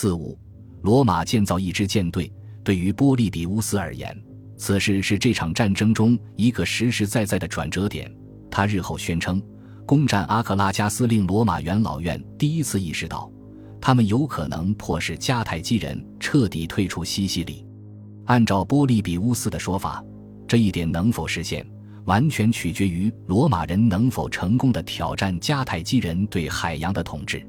四五，罗马建造一支舰队，对于波利比乌斯而言，此事是这场战争中一个实实在在的转折点。他日后宣称，攻占阿克拉加斯令罗马元老院第一次意识到，他们有可能迫使迦太基人彻底退出西西里。按照波利比乌斯的说法，这一点能否实现，完全取决于罗马人能否成功的挑战迦太基人对海洋的统治。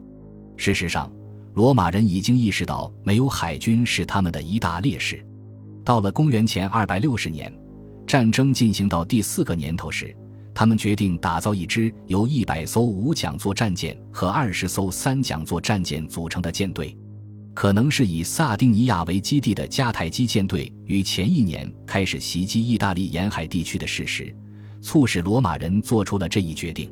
事实上，罗马人已经意识到没有海军是他们的一大劣势。到了公元前二百六十年，战争进行到第四个年头时，他们决定打造一支由一百艘五桨座战舰和二十艘三桨座战舰组成的舰队。可能是以萨丁尼亚为基地的迦太基舰队于前一年开始袭击意大利沿海地区的事实，促使罗马人做出了这一决定。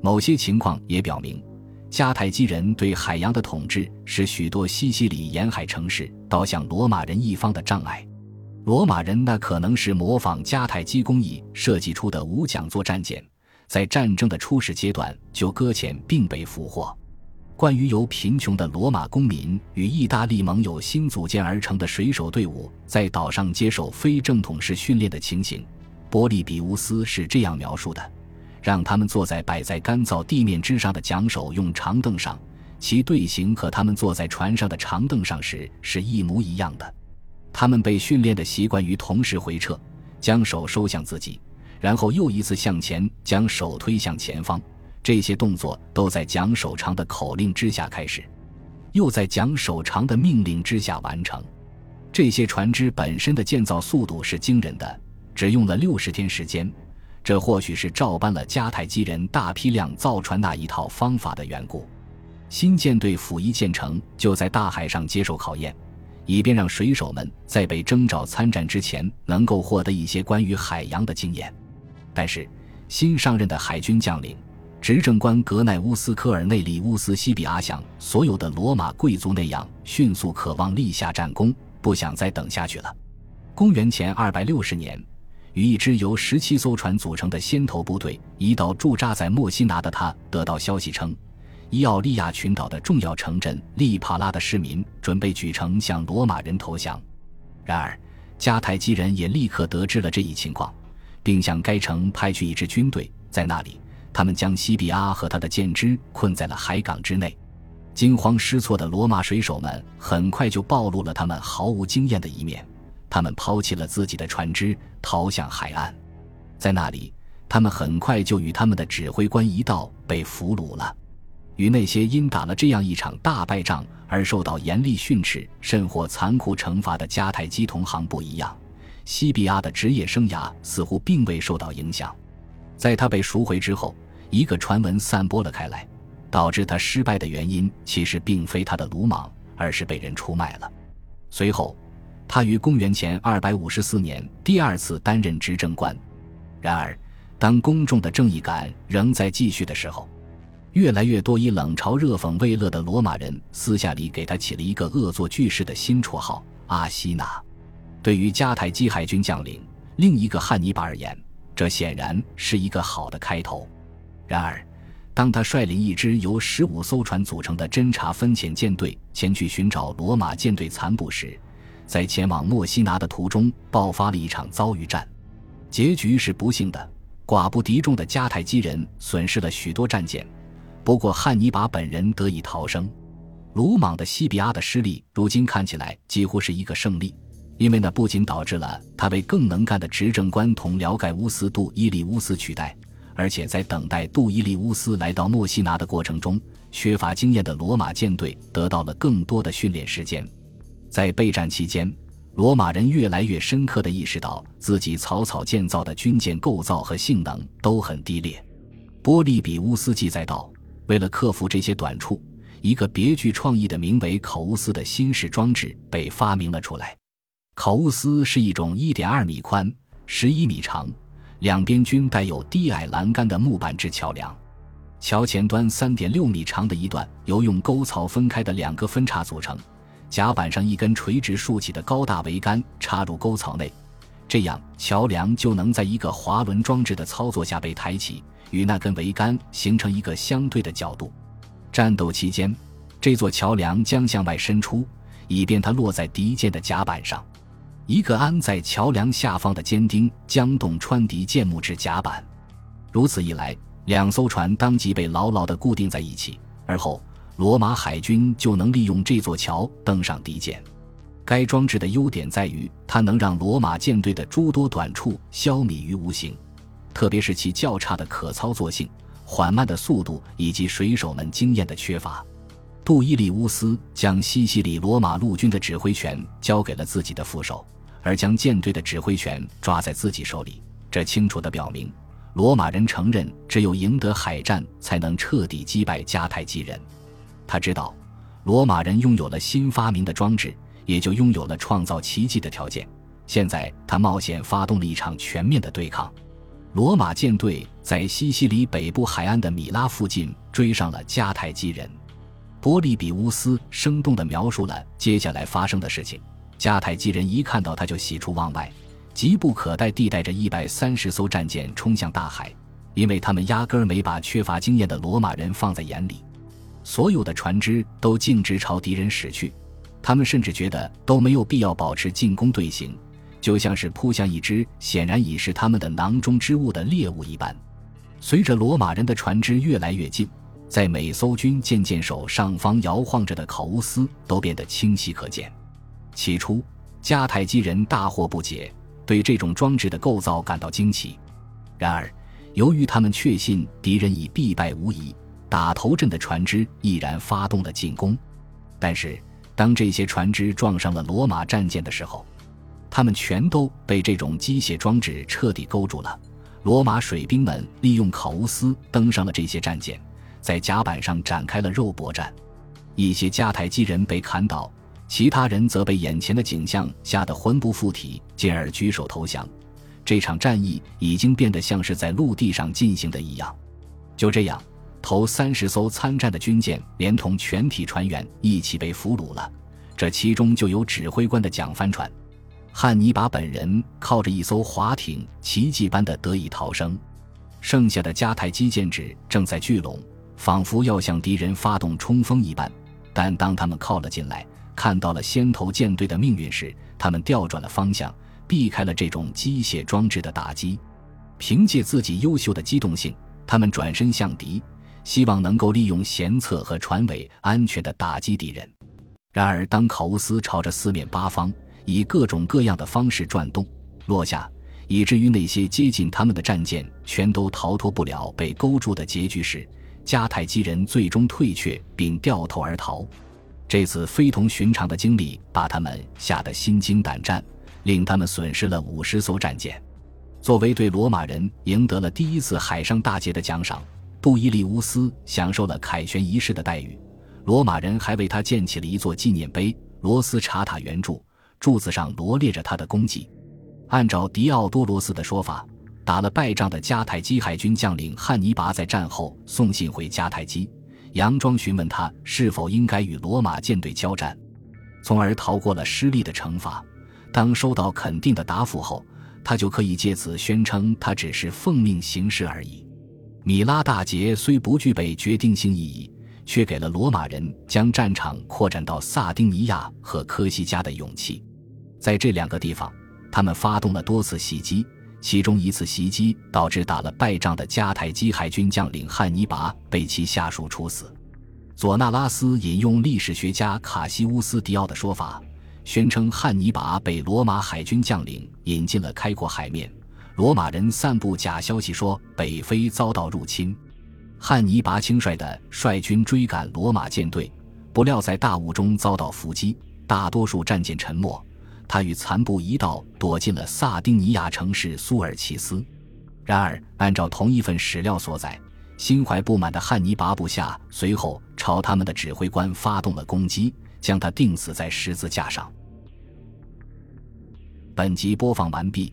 某些情况也表明，迦太基人对海洋的统治使许多西西里沿海城市倒向罗马人一方的障碍。罗马人那可能是模仿迦太基工艺设计出的五桨座战舰，在战争的初始阶段就搁浅并被俘获。关于由贫穷的罗马公民与意大利盟友新组建而成的水手队伍在岛上接受非正统式训练的情形，波利比乌斯是这样描述的：让他们坐在摆在干燥地面之上的桨手用长凳上，其队形和他们坐在船上的长凳上时是一模一样的。他们被训练的习惯于同时回撤，将手收向自己，然后又一次向前将手推向前方。这些动作都在桨手长的口令之下开始，又在桨手长的命令之下完成。这些船只本身的建造速度是惊人的，只用了六十天时间。这或许是照搬了迦太基人大批量造船那一套方法的缘故。新舰队甫一建成，就在大海上接受考验。以便让水手们在被征召参战之前能够获得一些关于海洋的经验，但是新上任的海军将领、执政官格奈乌斯·科尔内利乌斯·西比阿像所有的罗马贵族那样，迅速渴望立下战功，不想再等下去了。公元前二百六十年，与一支由十七艘船组成的先头部队一道驻扎在墨西拿的他得到消息称。伊奥利亚群岛的重要城镇利帕拉的市民准备举城向罗马人投降，然而迦太基人也立刻得知了这一情况，并向该城派去一支军队。在那里，他们将西比阿和他的舰只困在了海港之内。惊慌失措的罗马水手们很快就暴露了他们毫无经验的一面，他们抛弃了自己的船只，逃向海岸。在那里，他们很快就与他们的指挥官一道被俘虏了。与那些因打了这样一场大败仗而受到严厉训斥甚或残酷惩罚的迦太基同行不一样，西比亚的职业生涯似乎并未受到影响。在他被赎回之后，一个传闻散播了开来，导致他失败的原因其实并非他的鲁莽，而是被人出卖了。随后，他于公元前254年第二次担任执政官。然而，当公众的正义感仍在继续的时候，越来越多以冷嘲热讽为乐的罗马人私下里给他起了一个恶作剧式的新绰号阿西纳。对于迦太基海军将领另一个汉尼拔而言，这显然是一个好的开头。然而，当他率领一支由十五艘船组成的侦察分遣舰队前去寻找罗马舰队残部时，在前往墨西拿的途中爆发了一场遭遇战，结局是不幸的，寡不敌众的迦太基人损失了许多战舰。不过，汉尼拔本人得以逃生。鲁莽的西比阿的失利，如今看起来几乎是一个胜利，因为那不仅导致了他被更能干的执政官同辽盖乌斯·杜伊利乌斯取代，而且在等待杜伊利乌斯来到墨西拿的过程中，缺乏经验的罗马舰队得到了更多的训练时间。在备战期间，罗马人越来越深刻地意识到自己草草建造的军舰构造和性能都很低劣。波利比乌斯记载道。为了克服这些短处，一个别具创意的名为考乌斯的新式装置被发明了出来。考乌斯是一种1.2米宽、11米长、两边均带有低矮栏杆的木板制桥梁。桥前端3.6米长的一段由用沟槽分开的两个分叉组成，甲板上一根垂直竖起的高大桅杆插入沟槽内，这样桥梁就能在一个滑轮装置的操作下被抬起。与那根桅杆形成一个相对的角度。战斗期间，这座桥梁将向外伸出，以便它落在敌舰的甲板上。一个安在桥梁下方的尖钉将洞穿敌舰木质甲板，如此一来，两艘船当即被牢牢地固定在一起。而后，罗马海军就能利用这座桥登上敌舰。该装置的优点在于，它能让罗马舰队的诸多短处消弭于无形，特别是其较差的可操作性、缓慢的速度以及水手们经验的缺乏。杜伊利乌斯将西西里罗马陆军的指挥权交给了自己的副手。而将舰队的指挥权抓在自己手里，这清楚地表明，罗马人承认只有赢得海战，才能彻底击败迦太基人。他知道，罗马人拥有了新发明的装置，也就拥有了创造奇迹的条件。现在，他冒险发动了一场全面的对抗。罗马舰队在西西里北部海岸的米拉附近追上了迦太基人。波利比乌斯生动地描述了接下来发生的事情。迦太基人一看到他就喜出望外，急不可待地带着一百三十艘战舰冲向大海，因为他们压根儿没把缺乏经验的罗马人放在眼里。所有的船只都径直朝敌人驶去，他们甚至觉得都没有必要保持进攻队形，就像是扑向一只显然已是他们的囊中之物的猎物一般。随着罗马人的船只越来越近，在每艘军舰舰首上方摇晃着的考乌斯都变得清晰可见。起初，迦太基人大惑不解，对这种装置的构造感到惊奇。然而，由于他们确信敌人已必败无疑，打头阵的船只毅然发动了进攻。但是，当这些船只撞上了罗马战舰的时候，他们全都被这种机械装置彻底勾住了。罗马水兵们利用考乌斯登上了这些战舰，在甲板上展开了肉搏战。一些迦太基人被砍倒。其他人则被眼前的景象吓得魂不附体，进而举手投降。这场战役已经变得像是在陆地上进行的一样。就这样，头三十艘参战的军舰连同全体船员一起被俘虏了。这其中就有指挥官的桨帆船。汉尼拔本人靠着一艘滑艇，奇迹般的得以逃生。剩下的迦太基舰只正在聚拢，仿佛要向敌人发动冲锋一般。但当他们靠了进来，看到了先头舰队的命运时，他们调转了方向，避开了这种机械装置的打击。凭借自己优秀的机动性，他们转身向敌，希望能够利用舷侧和船尾安全地打击敌人。然而，当考乌斯朝着四面八方以各种各样的方式转动、落下，以至于那些接近他们的战舰全都逃脱不了被勾住的结局时，迦太基人最终退却并掉头而逃。这次非同寻常的经历把他们吓得心惊胆战，令他们损失了五十艘战舰。作为对罗马人赢得了第一次海上大捷的奖赏，杜伊利乌斯享受了凯旋仪式的待遇。罗马人还为他建起了一座纪念碑，罗斯查塔圆柱，柱子上罗列着他的功绩。按照迪奥多罗斯的说法，打了败仗的迦太基海军将领汉尼拔在战后送信回迦太基。佯装询问他是否应该与罗马舰队交战，从而逃过了失利的惩罚。当收到肯定的答复后，他就可以借此宣称他只是奉命行事而已。米拉大捷虽不具备决定性意义，却给了罗马人将战场扩展到萨丁尼亚和科西嘉的勇气。在这两个地方，他们发动了多次袭击。其中一次袭击导致打了败仗的迦太基海军将领汉尼拔被其下属处死。佐纳拉斯引用历史学家卡西乌斯·迪奥的说法，宣称汉尼拔被罗马海军将领引进了开阔海面。罗马人散布假消息说北非遭到入侵，汉尼拔轻率地率军追赶罗马舰队，不料在大雾中遭到伏击，大多数战舰沉没。他与残部一道躲进了萨丁尼亚城市苏尔奇斯。然而，按照同一份史料所载，心怀不满的汉尼拔部下随后朝他们的指挥官发动了攻击，将他钉死在十字架上。本集播放完毕，